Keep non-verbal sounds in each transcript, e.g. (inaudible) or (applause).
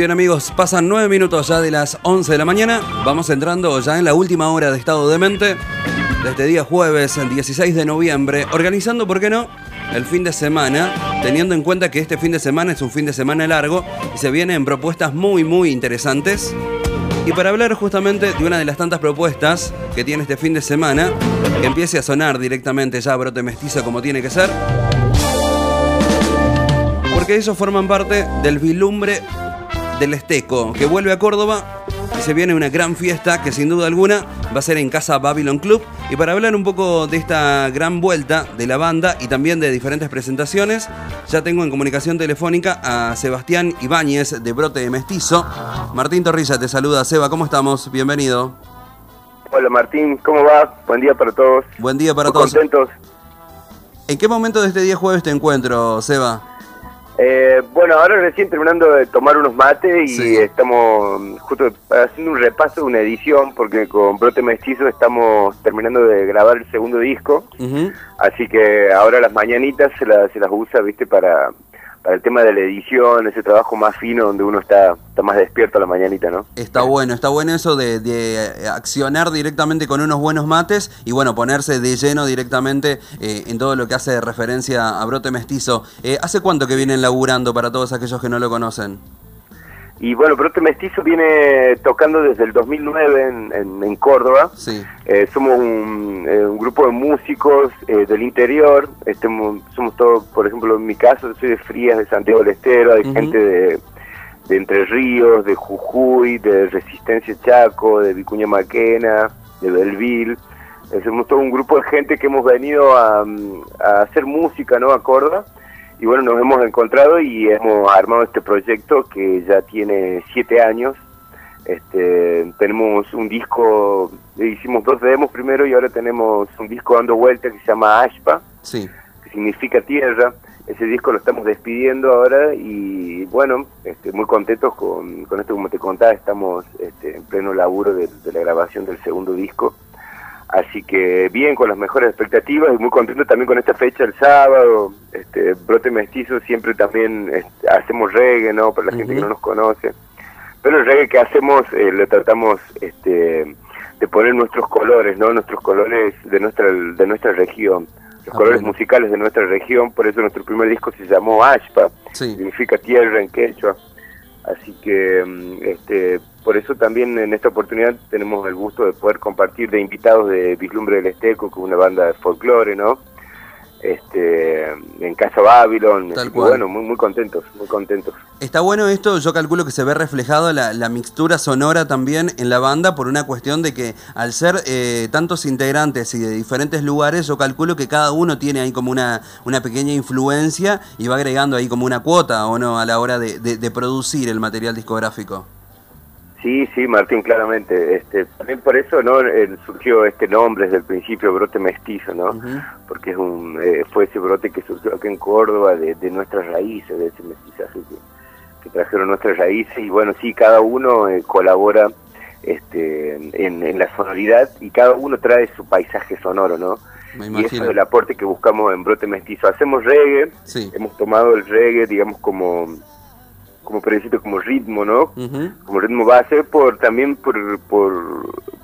Bien amigos, pasan nueve minutos ya de las 11 de la mañana. Vamos entrando ya en la última hora de estado de mente de este día jueves, el 16 de noviembre, organizando, ¿por qué no? El fin de semana, teniendo en cuenta que este fin de semana es un fin de semana largo y se vienen propuestas muy, muy interesantes. Y para hablar justamente de una de las tantas propuestas que tiene este fin de semana, que empiece a sonar directamente ya brote mestizo como tiene que ser, porque ellos forman parte del bilumbre del Esteco, que vuelve a Córdoba y se viene una gran fiesta que sin duda alguna va a ser en Casa Babylon Club. Y para hablar un poco de esta gran vuelta de la banda y también de diferentes presentaciones, ya tengo en comunicación telefónica a Sebastián Ibáñez de Brote de Mestizo. Martín Torrilla te saluda. Seba, ¿cómo estamos? Bienvenido. Hola Martín, ¿cómo va? Buen día para todos. Buen día para Muy todos. contentos. ¿En qué momento de este día jueves te encuentro, Seba? Eh, bueno, ahora recién terminando de tomar unos mates y Sí. estamos justo haciendo un repaso de una edición porque con Brote Mestizo estamos terminando de grabar el segundo disco, así que ahora las mañanitas se, las se las usa, viste, para, para el tema de la edición, ese trabajo más fino donde uno está, está más despierto a la mañanita, ¿no? Está bueno, está bueno eso de, de accionar directamente con unos buenos mates y bueno, ponerse de lleno directamente eh, en todo lo que hace referencia a brote mestizo. Eh, ¿Hace cuánto que vienen laburando para todos aquellos que no lo conocen? Y bueno, Brote Mestizo viene tocando desde el 2009 en, en, en Córdoba. Sí. Eh, somos un, eh, un grupo de músicos eh, del interior, este, somos todos, por ejemplo, en mi caso, soy de Frías, de Santiago del Estero, hay Ujú. gente de, de Entre Ríos, de Jujuy, de Resistencia Chaco, de Vicuña Maquena, de Belville. Eh, somos todo un grupo de gente que hemos venido a, a hacer música ¿no? a Córdoba. Y bueno, nos hemos encontrado y hemos armado este proyecto que ya tiene siete años. Este, tenemos un disco, hicimos dos demos primero y ahora tenemos un disco dando vuelta que se llama Ashpa, Sí. que significa tierra. Ese disco lo estamos despidiendo ahora y bueno, este, muy contentos con, con esto, como te contaba, estamos este, en pleno laburo de, de la grabación del segundo disco. Así que bien, con las mejores expectativas y muy contento también con esta fecha el sábado. Este, Brote Mestizo siempre también este, hacemos reggae, ¿no? Para la gente que no nos conoce. Pero el reggae que hacemos eh, lo tratamos este, de poner nuestros colores, ¿no? Nuestros colores de nuestra, de nuestra región. Los Ah, colores bueno. musicales de nuestra región. Por eso nuestro primer disco se llamó Ashpa Sí. significa tierra en quechua. Así que mm, este, por eso también en esta oportunidad tenemos el gusto de poder compartir de invitados de Vislumbre del Esteco, que es una banda de folclore, ¿no? Este, en Casa Babylon, Tal cual. bueno, muy muy contentos, muy contentos. Está bueno esto, yo calculo que se ve reflejado la, la mixtura sonora también en la banda por una cuestión de que al ser eh, tantos integrantes y de diferentes lugares, yo calculo que cada uno tiene ahí como una, una pequeña influencia y va agregando ahí como una cuota o no a la hora de, de- de producir el material discográfico. Sí, sí, Martín, claramente. Este, también por eso no Eh, surgió este nombre desde el principio, brote mestizo, ¿no? Porque es un, eh, fue ese brote que surgió aquí en Córdoba de, de nuestras raíces, de ese mestizaje que, que trajeron nuestras raíces. Y bueno, sí, cada uno eh, colabora este, en, en la sonoridad y cada uno trae su paisaje sonoro, ¿no? Me Y eso imagino. es el aporte que buscamos en Brote Mestizo. Hacemos reggae, Sí. hemos tomado el reggae, digamos, como, como decirlo, como ritmo, ¿no? Ujú. como ritmo base por también por, por,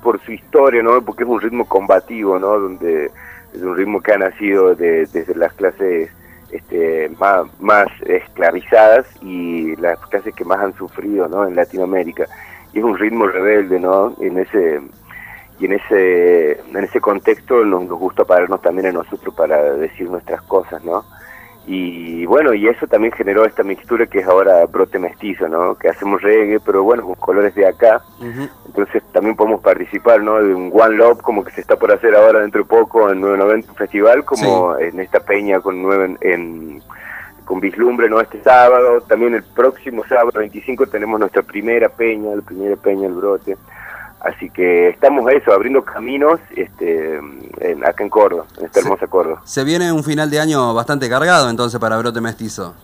por su historia, ¿no? Porque es un ritmo combativo, ¿no? Donde es un ritmo que ha nacido de- desde las clases este, más, más esclavizadas y las clases que más han sufrido, ¿no? En Latinoamérica. Y es un ritmo rebelde, ¿no? En ese y en ese en ese contexto nos, nos gusta pararnos también a nosotros para decir nuestras cosas, ¿no? Y bueno, y eso también generó esta mixtura que es ahora brote mestizo, ¿no? Que hacemos reggae, pero bueno, con colores de acá. Entonces también podemos participar, ¿no? De un One Love, como que se está por hacer ahora dentro de poco en 990 Festival, como en esta peña con nueve en, con vislumbre, ¿no? Este sábado, también el próximo sábado 25 tenemos nuestra primera peña, la primera peña, el brote. Así que estamos a eso, abriendo caminos este, en, acá en Córdoba, en esta hermosa Córdoba. Se viene un final de año bastante cargado entonces para Brote Mestizo.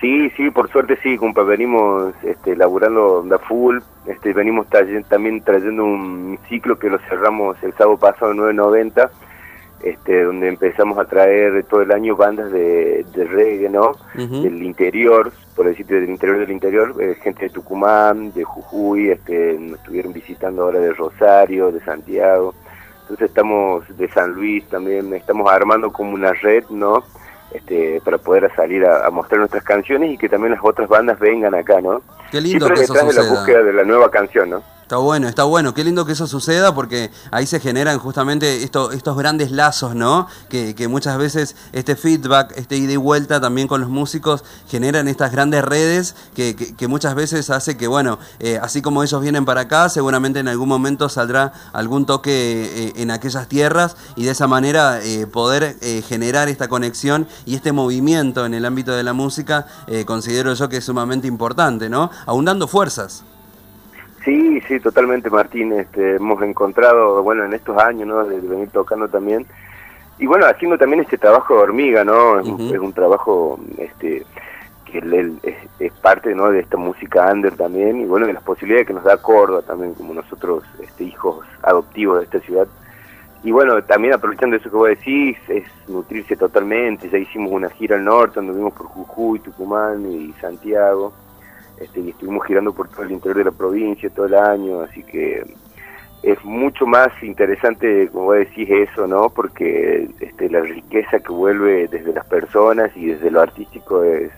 Sí, sí, por suerte sí, compa, venimos este, laburando da full, este, venimos también trayendo un ciclo que lo cerramos el sábado pasado en 990, este, donde empezamos a traer todo el año bandas de, reggae, ¿no? Del interior, por decirte, del interior del interior, eh, gente de Tucumán, de Jujuy, este, nos estuvieron visitando ahora de Rosario, de Santiago, entonces estamos de San Luis también, estamos armando como una red, ¿no? Este, para poder salir a, mostrar nuestras canciones y que también las otras bandas vengan acá, ¿no? Qué lindo que eso de la búsqueda de la nueva canción, ¿no? Está bueno, está bueno. Qué lindo que eso suceda porque ahí se generan justamente esto, estos grandes lazos, ¿no? Que, muchas veces este feedback, este ida y vuelta también con los músicos generan estas grandes redes que, que, muchas veces hace que, bueno, eh, así como ellos vienen para acá, seguramente en algún momento saldrá algún toque eh, en aquellas tierras y de esa manera eh, poder generar esta conexión y este movimiento en el ámbito de la música, considero yo que es sumamente importante, ¿no? Aundando fuerzas. Sí, sí, totalmente, Martín. Este, hemos encontrado, bueno, en estos años, ¿no? De, venir tocando también. Y bueno, haciendo también este trabajo de hormiga, ¿no? Es, un, trabajo este, que es, parte, ¿no? De esta música under también. Y bueno, de las posibilidades que nos da Córdoba también, como nosotros, este, hijos adoptivos de esta ciudad. Y bueno, también aprovechando eso que vos decís, es nutrirse totalmente. Ya hicimos una gira al norte, donde vimos por Jujuy, Tucumán y Santiago este, y estuvimos girando por todo el interior de la provincia todo el año, así que es mucho más interesante, como vos decís, eso, ¿no? Porque este, la riqueza que vuelve desde las personas y desde lo artístico es,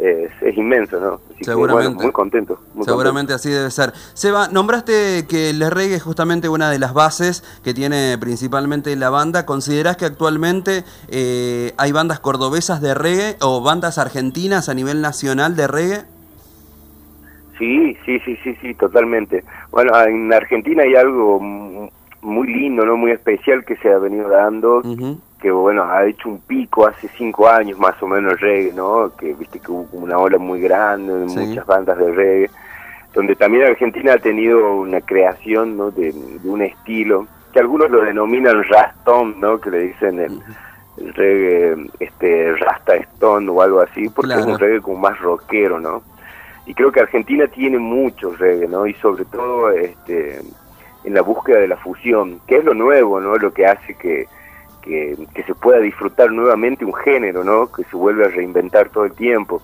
es, inmenso, ¿no? Seguramente. muy contento. Seguramente así debe ser. Seba, nombraste que el reggae es justamente una de las bases que tiene principalmente la banda. ¿Considerás que actualmente eh, hay bandas cordobesas de reggae o bandas argentinas a nivel nacional de reggae? Sí, sí, sí, sí, sí, totalmente. Bueno, en Argentina hay algo muy lindo, no muy especial que se ha venido dando, que bueno, ha hecho un pico hace cinco años más o menos el reggae, ¿no? Que viste que hubo una ola muy grande de muchas bandas de reggae, donde también Argentina ha tenido una creación, ¿no? De, un estilo que algunos lo denominan rastón, ¿no? Que le dicen el, reggae, este, rasta stone o algo así, porque es un reggae como más rockero, ¿no? Y creo que Argentina tiene mucho reggae. Y sobre todo este, en la búsqueda de la fusión, que es lo nuevo, ¿no? Lo que hace que, que, se pueda disfrutar nuevamente un género, ¿no? Que se vuelve a reinventar todo el tiempo.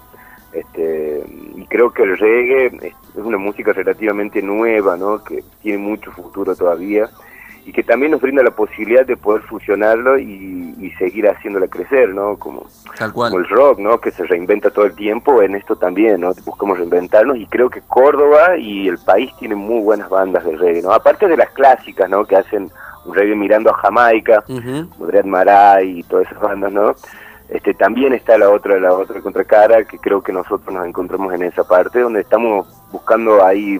Este, y creo que el reggae es una música relativamente nueva, ¿no? Que tiene mucho futuro todavía y que también nos brinda la posibilidad de poder fusionarlo y, seguir haciéndola crecer, ¿no? Como, como, el rock, ¿no? Que se reinventa todo el tiempo, en esto también, ¿no? Buscamos reinventarnos y creo que Córdoba y el país tienen muy buenas bandas de reggae, ¿no? Aparte de las clásicas, ¿no? Que hacen un reggae mirando a Jamaica, uh Maray y todas esas bandas, ¿no? Este, también está la otra, la otra contracara, que creo que nosotros nos encontramos en esa parte, donde estamos buscando ahí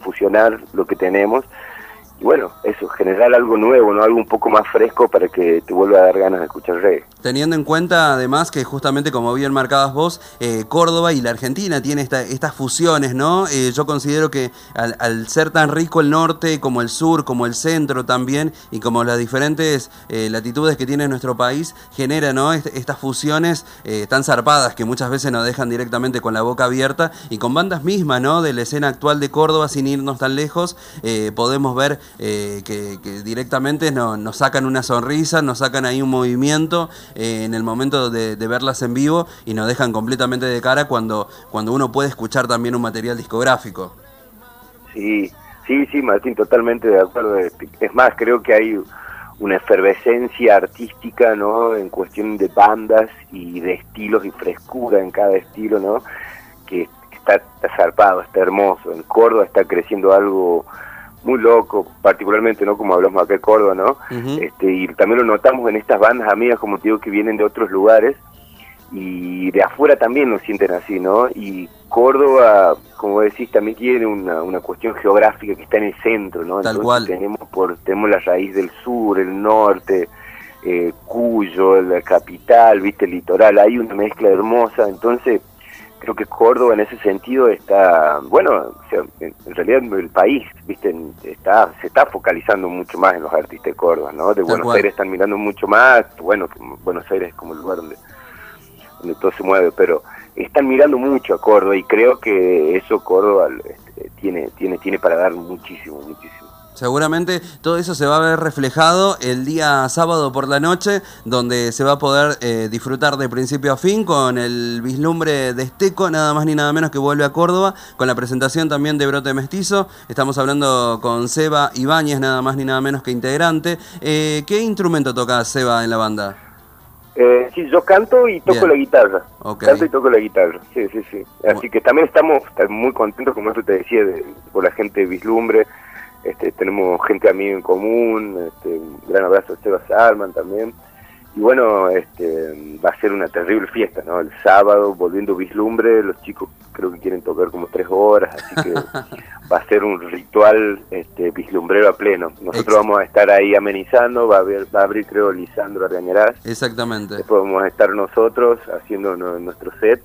fusionar lo que tenemos y bueno, eso, generar algo nuevo, ¿no? Algo un poco más fresco para que te vuelva a dar ganas de escuchar reggae. Teniendo en cuenta además que justamente como bien marcabas vos, eh, Córdoba y la Argentina tiene estas fusiones, ¿no? Eh, yo considero que al, ser tan rico el norte como el sur, como el centro también, y como las diferentes eh, latitudes que tiene nuestro país, genera, ¿no? estas fusiones tan zarpadas que muchas veces nos dejan directamente con la boca abierta y con bandas mismas, ¿no? De la escena actual de Córdoba, sin irnos tan lejos, podemos ver eh, que, directamente nos sacan una sonrisa, nos sacan ahí un movimiento eh, en el momento de, verlas en vivo y nos dejan completamente de cara cuando, cuando uno puede escuchar también un material discográfico. Sí, sí, sí, Martín, totalmente de acuerdo. Es más, creo que hay una efervescencia artística, ¿no? En cuestión de bandas y de estilos y frescura en cada estilo, ¿no? Que está, está zarpado, está hermoso. En Córdoba está creciendo algo muy loco, particularmente, ¿no? Como hablamos acá en Córdoba, ¿no? este, y también lo notamos en estas bandas amigas, como te digo, que vienen de otros lugares y de afuera también nos sienten así, ¿no? Y Córdoba, como decís, también tiene una, una cuestión geográfica que está en el centro, ¿no? Tal cual. Tenemos, por, tenemos la raíz del sur, el norte, eh, Cuyo, la capital, viste, el litoral, hay una mezcla hermosa, entonces creo que Córdoba en ese sentido está, bueno, en, realidad el país, viste, está, se está focalizando mucho más en los artistas de Córdoba, ¿no? De Buenos Aires están mirando mucho más, bueno, Buenos Aires es como el lugar donde, donde todo se mueve, pero están mirando mucho a Córdoba y creo que eso Córdoba este, tiene, tiene, tiene para dar muchísimo, muchísimo. Seguramente todo eso se va a ver reflejado el día sábado por la noche, donde se va a poder eh, disfrutar de principio a fin con el vislumbre de Esteco, nada más ni nada menos que vuelve a Córdoba, con la presentación también de Brote Mestizo. Estamos hablando con Seba Ibáñez, nada más ni nada menos que integrante. Eh, ¿Qué instrumento toca Seba en la banda? Eh, sí, yo canto y toco la guitarra. Canto y toco la guitarra, sí, sí, sí. Así que también estamos muy contentos, como eso te decía, de, por la gente de Vislumbre. Este, tenemos gente amiga en común, este, un gran abrazo a Esteban Salman también. Y bueno, este, va a ser una terrible fiesta, ¿no? El sábado, volviendo vislumbre, los chicos creo que quieren tocar como tres horas, así que (laughs) va a ser un ritual este, vislumbrero a pleno. Nosotros vamos a estar ahí amenizando, va a, va a abrir creo Lisandro Argañarás. Exactamente. Después vamos a estar nosotros haciendo nuestro set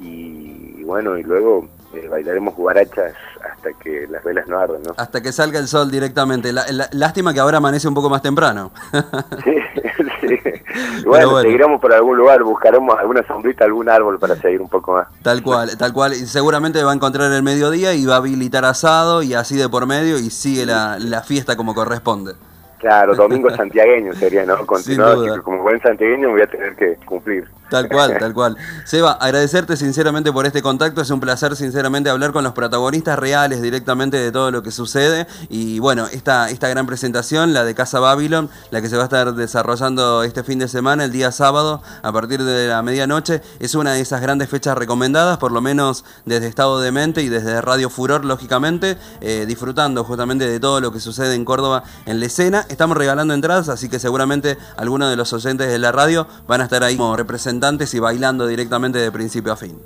y bueno, y luego eh, bailaremos guarachas hasta que las velas no arden, ¿no? Hasta que salga el sol directamente. lástima que ahora amanece un poco más temprano. (laughs) sí, sí. Bueno, seguiremos por algún lugar, buscaremos alguna sombrita, algún árbol para seguir un poco más. Tal cual, tal cual. Y seguramente va a encontrar el mediodía y va a habilitar asado y así de por medio y sigue la, la fiesta como corresponde. Claro, domingo (laughs) santiagueño sería, ¿no? Continuado, como buen santiagueño voy a tener que cumplir. Tal cual, tal cual. Seba, agradecerte sinceramente por este contacto. Es un placer sinceramente hablar con los protagonistas reales directamente de todo lo que sucede. Y bueno, esta, esta gran presentación, la de Casa Babylon, la que se va a estar desarrollando este fin de semana, el día sábado, a partir de la medianoche, es una de esas grandes fechas recomendadas, por lo menos desde Estado de Mente y desde Radio Furor, lógicamente, eh, disfrutando justamente de todo lo que sucede en Córdoba en la escena. Estamos regalando entradas, así que seguramente algunos de los oyentes de la radio van a estar ahí como representantes y bailando directamente de principio a fin.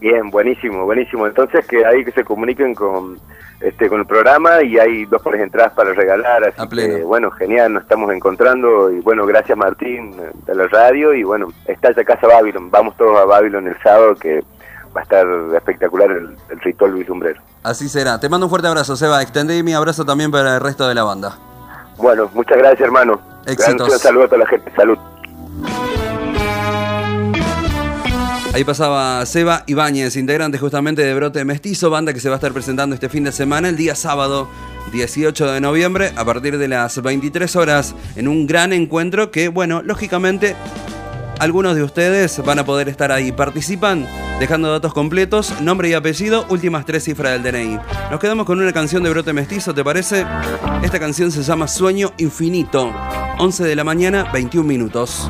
Bien, buenísimo, buenísimo. Entonces que ahí que se comuniquen con este con el programa y hay dos pares entradas para regalar, así que bueno, genial, nos estamos encontrando y bueno, gracias Martín de la radio y bueno, está ya Casa Babylon, vamos todos a Babylon el sábado que va a estar espectacular el, ritual vislumbrero. Así será. Te mando un fuerte abrazo, Seba. Extendí mi abrazo también para el resto de la banda. Bueno, muchas gracias, hermano. Éxitos. Un saludo a toda la gente. Salud. Ahí pasaba Seba Ibáñez, integrante justamente de Brote Mestizo, banda que se va a estar presentando este fin de semana, el día sábado 18 de noviembre, a partir de las 23 horas, en un gran encuentro que, bueno, lógicamente, algunos de ustedes van a poder estar ahí. Participan dejando datos completos, nombre y apellido, últimas tres cifras del DNI. Nos quedamos con una canción de Brote Mestizo, ¿te parece? Esta canción se llama Sueño Infinito. 11 de la mañana, 21 minutos.